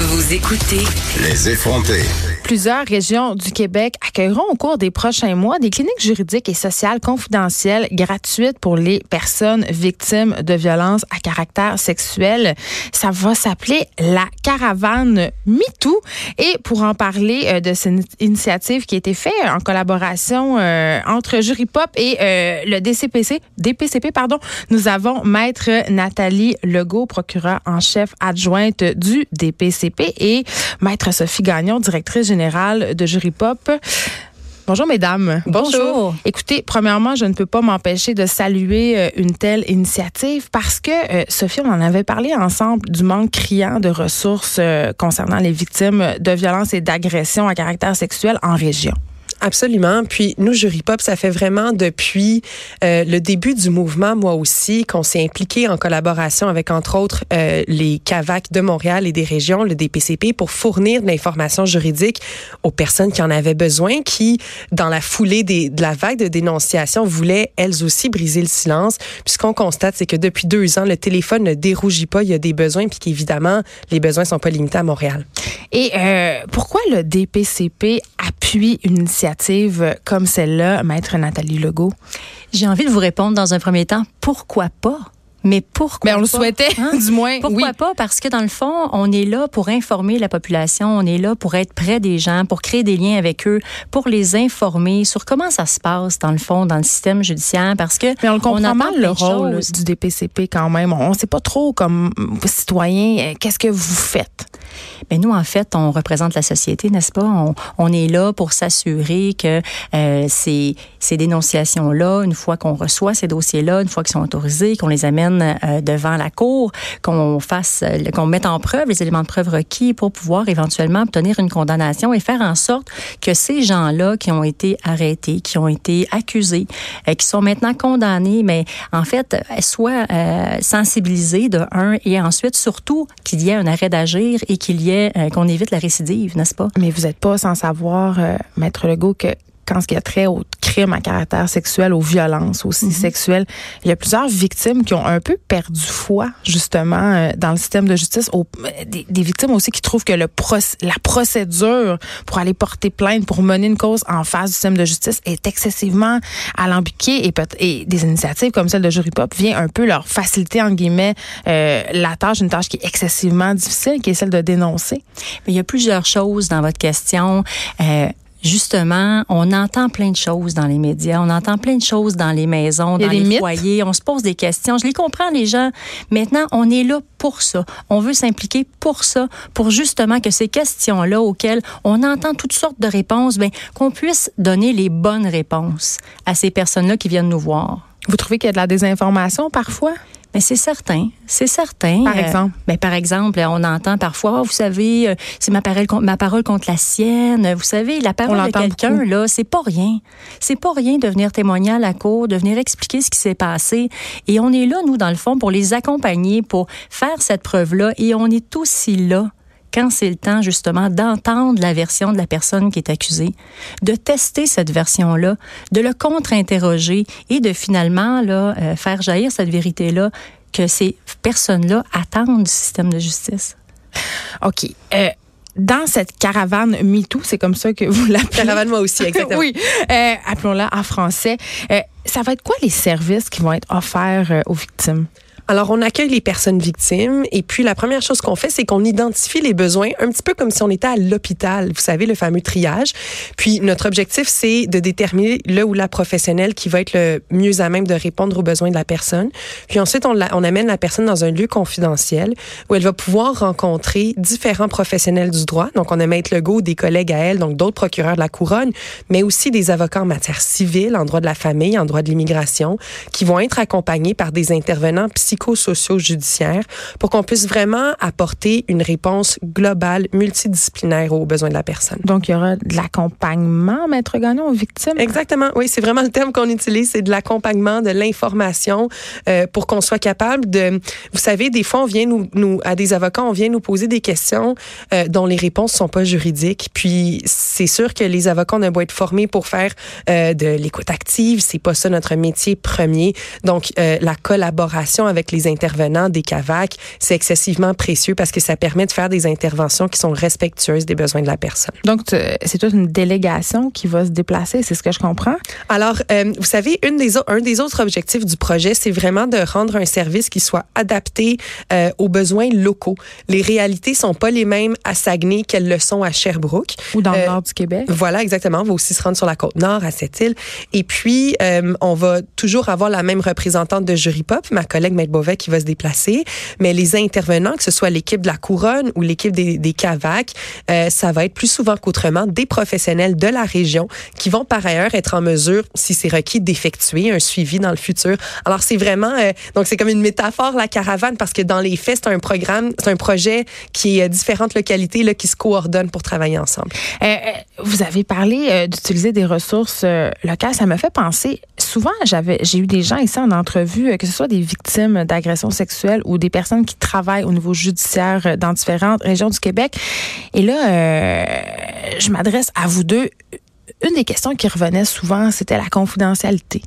Vous écoutez Les effrontés. Plusieurs régions du Québec accueilleront au cours des prochains mois des cliniques juridiques et sociales confidentielles gratuites pour les personnes victimes de violences à caractère sexuel. Ça va s'appeler la caravane MeToo. Et pour en parler euh, de cette initiative qui a été faite en collaboration euh, entre Jury Pop et euh, le DCPC, DPCP, pardon, nous avons Maître Nathalie Legault, procureure en chef adjointe du DPCP et Maître Sophie Gagnon, directrice générale de Jury Pop. Bonjour mesdames. Bonjour. Écoutez, premièrement, je ne peux pas m'empêcher de saluer euh, une telle initiative parce que, euh, Sophie, on en avait parlé ensemble du manque criant de ressources euh, concernant les victimes de violences et d'agressions à caractère sexuel en région. Absolument. Puis nous, Jury Pop, ça fait vraiment depuis euh, le début du mouvement, moi aussi, qu'on s'est impliqué en collaboration avec, entre autres, euh, les CAVAC de Montréal et des régions, le DPCP, pour fournir de l'information juridique aux personnes qui en avaient besoin, qui, dans la foulée des, de la vague de dénonciation, voulaient elles aussi briser le silence. Puis ce qu'on constate, c'est que depuis deux ans, le téléphone ne dérougit pas. Il y a des besoins, puis qu'évidemment, les besoins sont pas limités à Montréal. Et euh, pourquoi le DPCP appuie une initiative comme celle-là, Maître Nathalie Legault? J'ai envie de vous répondre dans un premier temps, pourquoi pas? Mais pourquoi Mais on le pas, souhaitait, hein? du moins. Pourquoi oui. pas? Parce que dans le fond, on est là pour informer la population, on est là pour être près des gens, pour créer des liens avec eux, pour les informer sur comment ça se passe dans le fond, dans le système judiciaire. Parce que Mais on le comprend mal, le rôle choses. du DPCP quand même. On ne sait pas trop, comme citoyen, euh, qu'est-ce que vous faites? Mais nous, en fait, on représente la société, n'est-ce pas? On, on est là pour s'assurer que euh, ces, ces dénonciations-là, une fois qu'on reçoit ces dossiers-là, une fois qu'ils sont autorisés, qu'on les amène euh, devant la cour, qu'on fasse, qu'on mette en preuve les éléments de preuve requis pour pouvoir éventuellement obtenir une condamnation et faire en sorte que ces gens-là qui ont été arrêtés, qui ont été accusés, euh, qui sont maintenant condamnés, mais en fait, euh, soient sensibilisés de un et ensuite surtout qu'il y ait un arrêt d'agir qu'il y ait euh, qu'on évite la récidive, n'est-ce pas? Mais vous n'êtes pas sans savoir, euh, Maître Legault, que quand ce qui a trait aux crimes à caractère sexuel, aux violences aussi sexuelles, il y a plusieurs victimes qui ont un peu perdu foi, justement, euh, dans le système de justice. Au- euh, des, des victimes aussi qui trouvent que le proc- la procédure pour aller porter plainte, pour mener une cause en face du système de justice est excessivement alambiquée et, et des initiatives comme celle de Jury Pop vient un peu leur faciliter, en guillemets, euh, la tâche, une tâche qui est excessivement difficile, qui est celle de dénoncer. Mais il y a plusieurs choses dans votre question. Euh, Justement, on entend plein de choses dans les médias, on entend plein de choses dans les maisons, dans les mythes. foyers, on se pose des questions. Je les comprends, les gens. Maintenant, on est là pour ça. On veut s'impliquer pour ça, pour justement que ces questions-là auxquelles on entend toutes sortes de réponses, ben, qu'on puisse donner les bonnes réponses à ces personnes-là qui viennent nous voir. Vous trouvez qu'il y a de la désinformation parfois? Mais c'est certain, c'est certain. Par Euh, exemple? ben, par exemple, on entend parfois, Ah, vous savez, euh, c'est ma parole, contre, ma parole contre la sienne. Vous savez, la parole de quelqu'un, là, c'est pas rien. C'est pas rien de venir témoigner à la cour, de venir expliquer ce qui s'est passé. Et on est là, nous, dans le fond, pour les accompagner, pour faire cette preuve-là. Et on est aussi là quand c'est le temps justement d'entendre la version de la personne qui est accusée, de tester cette version-là, de le contre-interroger et de finalement là, euh, faire jaillir cette vérité-là que ces personnes-là attendent du système de justice. OK. Euh, dans cette caravane MeToo, c'est comme ça que vous l'appelez. Caravane, moi aussi, exactement. oui. Euh, Appelons-la en français. Euh, ça va être quoi les services qui vont être offerts euh, aux victimes? Alors, on accueille les personnes victimes et puis la première chose qu'on fait, c'est qu'on identifie les besoins un petit peu comme si on était à l'hôpital, vous savez, le fameux triage. Puis notre objectif, c'est de déterminer le ou la professionnelle qui va être le mieux à même de répondre aux besoins de la personne. Puis ensuite, on, amène la personne dans un lieu confidentiel où elle va pouvoir rencontrer différents professionnels du droit. Donc, on a Maître Legault, des collègues à elle, donc d'autres procureurs de la couronne, mais aussi des avocats en matière civile, en droit de la famille, en droit de l'immigration, qui vont être accompagnés par des intervenants psychologiques psychosociaux pour qu'on puisse vraiment apporter une réponse globale, multidisciplinaire aux besoins de la personne. Donc, il y aura de l'accompagnement, Maître Gagnon, aux victimes? Exactement. Oui, c'est vraiment le terme qu'on utilise, c'est de l'accompagnement, de l'information euh, pour qu'on soit capable de... Vous savez, des fois, on vient nous, nous à des avocats, on vient nous poser des questions euh, dont les réponses sont pas juridiques. Puis, c'est sûr que les avocats, on a beau être formés pour faire euh, de l'écoute active, c'est pas ça notre métier premier. Donc, la collaboration avec les intervenants des CAVAC, c'est excessivement précieux parce que ça permet de faire des interventions qui sont respectueuses des besoins de la personne. Donc, c'est toute une délégation qui va se déplacer, c'est ce que je comprends? Alors, euh, vous savez, une des, un des autres objectifs du projet, c'est vraiment de rendre un service qui soit adapté euh, aux besoins locaux. Les réalités sont pas les mêmes à Saguenay qu'elles le sont à Sherbrooke. Ou dans le nord du Québec. Voilà, exactement. On va aussi se rendre sur la côte nord, à cette île. Et puis, on va toujours avoir la même représentante de Jury Pop, ma collègue Maître Beauvais, qui va se déplacer. Mais les intervenants, que ce soit l'équipe de la Couronne ou l'équipe des, des CAVAC, euh, ça va être plus souvent qu'autrement des professionnels de la région qui vont par ailleurs être en mesure, si c'est requis, d'effectuer un suivi dans le futur. Alors, c'est vraiment, euh, donc c'est comme une métaphore, la caravane, parce que dans les faits, c'est un programme, c'est un projet qui est différentes localités là, qui se coordonnent pour travailler ensemble. Euh, vous avez parlé d'utiliser des ressources locales. Ça me fait penser, souvent, j'ai eu des gens ici en entrevue, que ce soit des victimes d'agressions sexuelles ou des personnes qui travaillent au niveau judiciaire dans différentes régions du Québec. Et là, euh, je m'adresse à vous deux. Une des questions qui revenait souvent, c'était la confidentialité.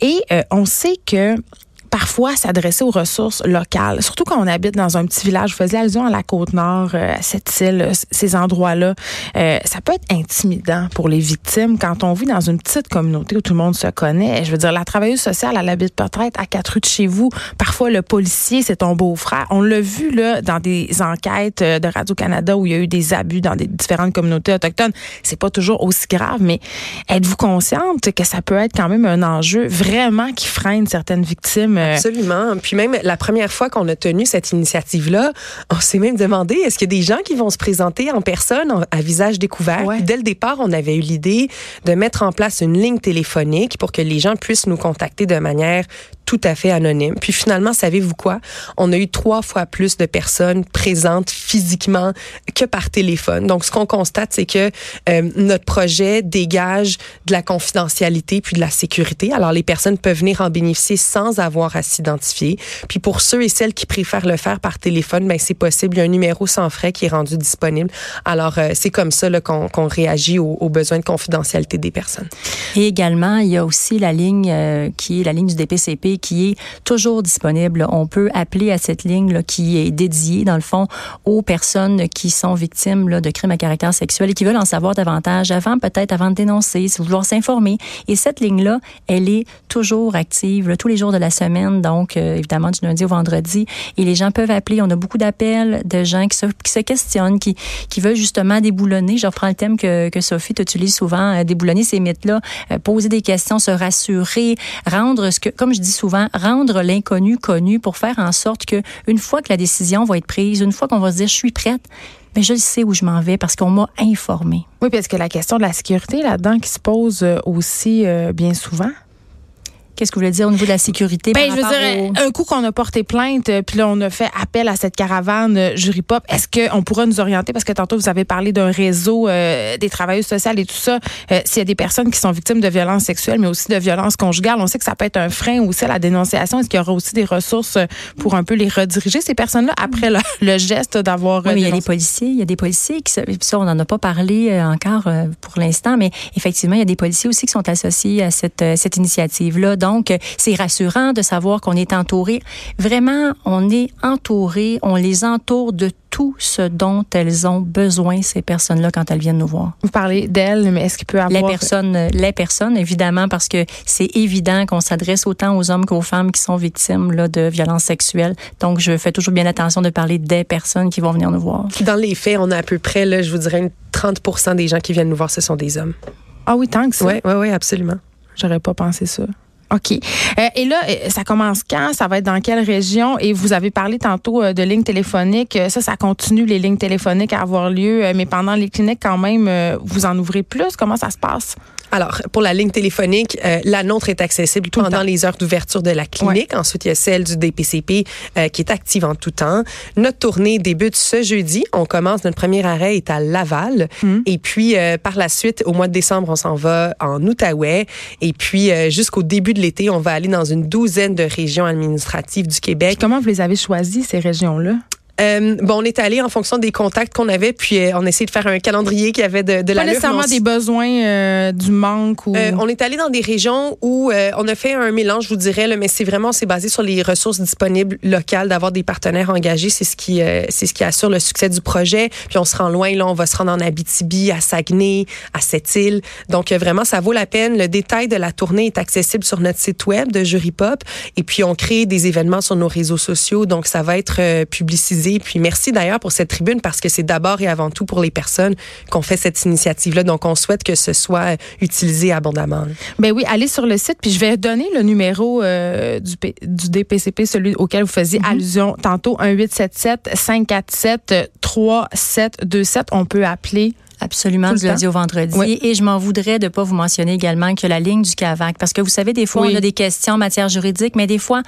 Et euh, on sait que parfois s'adresser aux ressources locales, surtout quand on habite dans un petit village. Vous faisiez allusion à la Côte-Nord, euh, à cette île, ces endroits-là. Euh, ça peut être intimidant pour les victimes quand on vit dans une petite communauté où tout le monde se connaît. Je veux dire, la travailleuse sociale, elle habite peut-être à quatre rues de chez vous. Parfois, le policier, c'est ton beau-frère. On l'a vu là dans des enquêtes euh, de Radio-Canada où il y a eu des abus dans des différentes communautés autochtones. C'est pas toujours aussi grave, mais êtes-vous consciente que ça peut être quand même un enjeu vraiment qui freine certaines victimes euh, Absolument. Puis même la première fois qu'on a tenu cette initiative-là, on s'est même demandé est-ce qu'il y a des gens qui vont se présenter en personne à visage découvert? Dès le départ, on avait eu l'idée de mettre en place une ligne téléphonique pour que les gens puissent nous contacter de manière tout à fait anonyme. Puis finalement, savez-vous quoi? On a eu trois fois plus de personnes présentes physiquement que par téléphone. Donc, ce qu'on constate, c'est que euh, notre projet dégage de la confidentialité puis de la sécurité. Alors, les personnes peuvent venir en bénéficier sans avoir à s'identifier. Puis pour ceux et celles qui préfèrent le faire par téléphone, ben c'est possible. Il y a un numéro sans frais qui est rendu disponible. Alors, euh, c'est comme ça qu'on réagit aux, besoins de confidentialité des personnes. Et également, il y a aussi la ligne euh, qui est la ligne du DPCP qui est toujours disponible. On peut appeler à cette ligne là, qui est dédiée, dans le fond, aux personnes qui sont victimes là, de crimes à caractère sexuel et qui veulent en savoir davantage avant, peut-être avant de dénoncer, si vouloir s'informer. Et cette ligne-là, elle est toujours active tous les jours de la semaine, donc euh, évidemment du lundi au vendredi. Et les gens peuvent appeler. On a beaucoup d'appels de gens qui se, questionnent, qui, qui veulent justement déboulonner. Je reprends le thème que, que Sophie utilise souvent, euh, déboulonner ces mythes-là, euh, poser des questions, se rassurer, rendre ce que, comme je dis souvent, rendre l'inconnu connu pour faire en sorte que une fois que la décision va être prise, une fois qu'on va se dire je suis prête, mais je sais où je m'en vais parce qu'on m'a informé. Oui, parce que la question de la sécurité là-dedans qui se pose aussi bien souvent. Qu'est-ce que vous voulez dire au niveau de la sécurité? Ben, je veux dire, un coup qu'on a porté plainte, euh, puis là, on a fait appel à cette caravane euh, jury pop, est-ce qu'on pourra nous orienter? Parce que tantôt, vous avez parlé d'un réseau euh, des travailleuses sociales et tout ça. S'il y a des personnes qui sont victimes de violences sexuelles, mais aussi de violences conjugales, on sait que ça peut être un frein aussi à la dénonciation. Est-ce qu'il y aura aussi des ressources pour un peu les rediriger, ces personnes-là, après le, geste d'avoir. Oui, il y a des policiers. Il y a des policiers qui. Ça, on n'en a pas parlé encore pour l'instant, mais effectivement, il y a des policiers aussi qui sont associés à cette, cette initiative-là. Donc, c'est rassurant de savoir qu'on est entouré. Vraiment, on est entouré, on les entoure de tout ce dont elles ont besoin, ces personnes-là, quand elles viennent nous voir. Vous parlez d'elles, mais est-ce qu'il peut avoir... Les personnes, les personnes, évidemment, parce que c'est évident qu'on s'adresse autant aux hommes qu'aux femmes qui sont victimes là, de violences sexuelles. Donc, je fais toujours bien attention de parler des personnes qui vont venir nous voir. Dans les faits, on a à peu près, là, je vous dirais, 30% des gens qui viennent nous voir, ce sont des hommes. Ah oui, tant que ça? Oui, oui, oui, absolument. J'aurais pas pensé ça. OK. Euh, et là, euh, ça commence quand? Ça va être dans quelle région? Et vous avez parlé tantôt euh, de lignes téléphoniques. Ça, ça continue les lignes téléphoniques à avoir lieu, mais pendant les cliniques, quand même, vous en ouvrez plus? Comment ça se passe? Alors, pour la ligne téléphonique, euh, la nôtre est accessible Tout pendant les heures d'ouverture de la clinique. Ensuite, il y a celle du DPCP euh, qui est active en tout temps. Notre tournée débute ce jeudi. On commence, notre premier arrêt est à Laval. Mm. Et puis, euh, par la suite, au mois de décembre, on s'en va en Outaouais. Et puis, euh, jusqu'au début de l'été, on va aller dans une douzaine de régions administratives du Québec. Comment vous les avez choisis, ces régions-là? Euh, bon, on est allé en fonction des contacts qu'on avait, puis euh, on a essayé de faire un calendrier qui avait de, de Pas l'allure, nécessairement des besoins, euh, du manque ou. Euh, on est allé dans des régions où euh, on a fait un mélange, je vous dirais, là, mais c'est vraiment c'est basé sur les ressources disponibles locales, d'avoir des partenaires engagés, c'est ce qui euh, c'est ce qui assure le succès du projet. Puis on se rend loin, là, on va se rendre en Abitibi, à Saguenay, à Sept-Îles. Donc vraiment, ça vaut la peine. Le détail de la tournée est accessible sur notre site web de Jury Pop. Et puis on crée des événements sur nos réseaux sociaux, donc ça va être euh, Puis merci d'ailleurs pour cette tribune parce que c'est d'abord et avant tout pour les personnes qu'on fait cette initiative-là. Donc on souhaite que ce soit utilisé abondamment. Ben oui, allez sur le site, puis je vais donner le numéro euh, du, P- du DPCP, celui auquel vous faisiez allusion tantôt, 1-877-547-3727. On peut appeler. Absolument, du lundi au vendredi. Oui. Et je m'en voudrais de pas vous mentionner également que la ligne du CAVAC, parce que vous savez, des fois, Oui. on a des questions en matière juridique, mais des fois,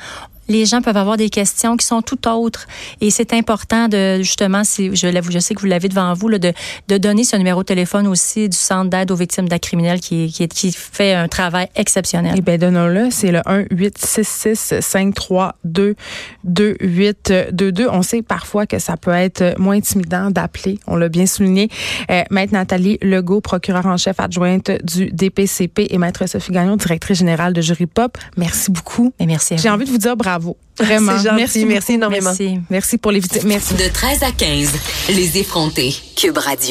les gens peuvent avoir des questions qui sont tout autres. Et c'est important de, justement, si je, sais que vous l'avez devant vous, là, de, de donner ce numéro de téléphone aussi du Centre d'aide aux victimes d'actes criminels qui, qui, qui fait un travail exceptionnel. Eh bien, donnons-le. C'est le 1-866-532-2822. On sait parfois que ça peut être moins intimidant d'appeler. On l'a bien souligné. Euh, Maître Nathalie Legault, procureure en chef adjointe du DPCP et Maître Sophie Gagnon, directrice générale de Jury Pop. Merci beaucoup. Et merci à J'ai envie de vous dire bravo. Vraiment. Gentil. Merci, Merci énormément. Merci. Merci pour les Merci. De 13 à 15, les effrontés. Cube Radio.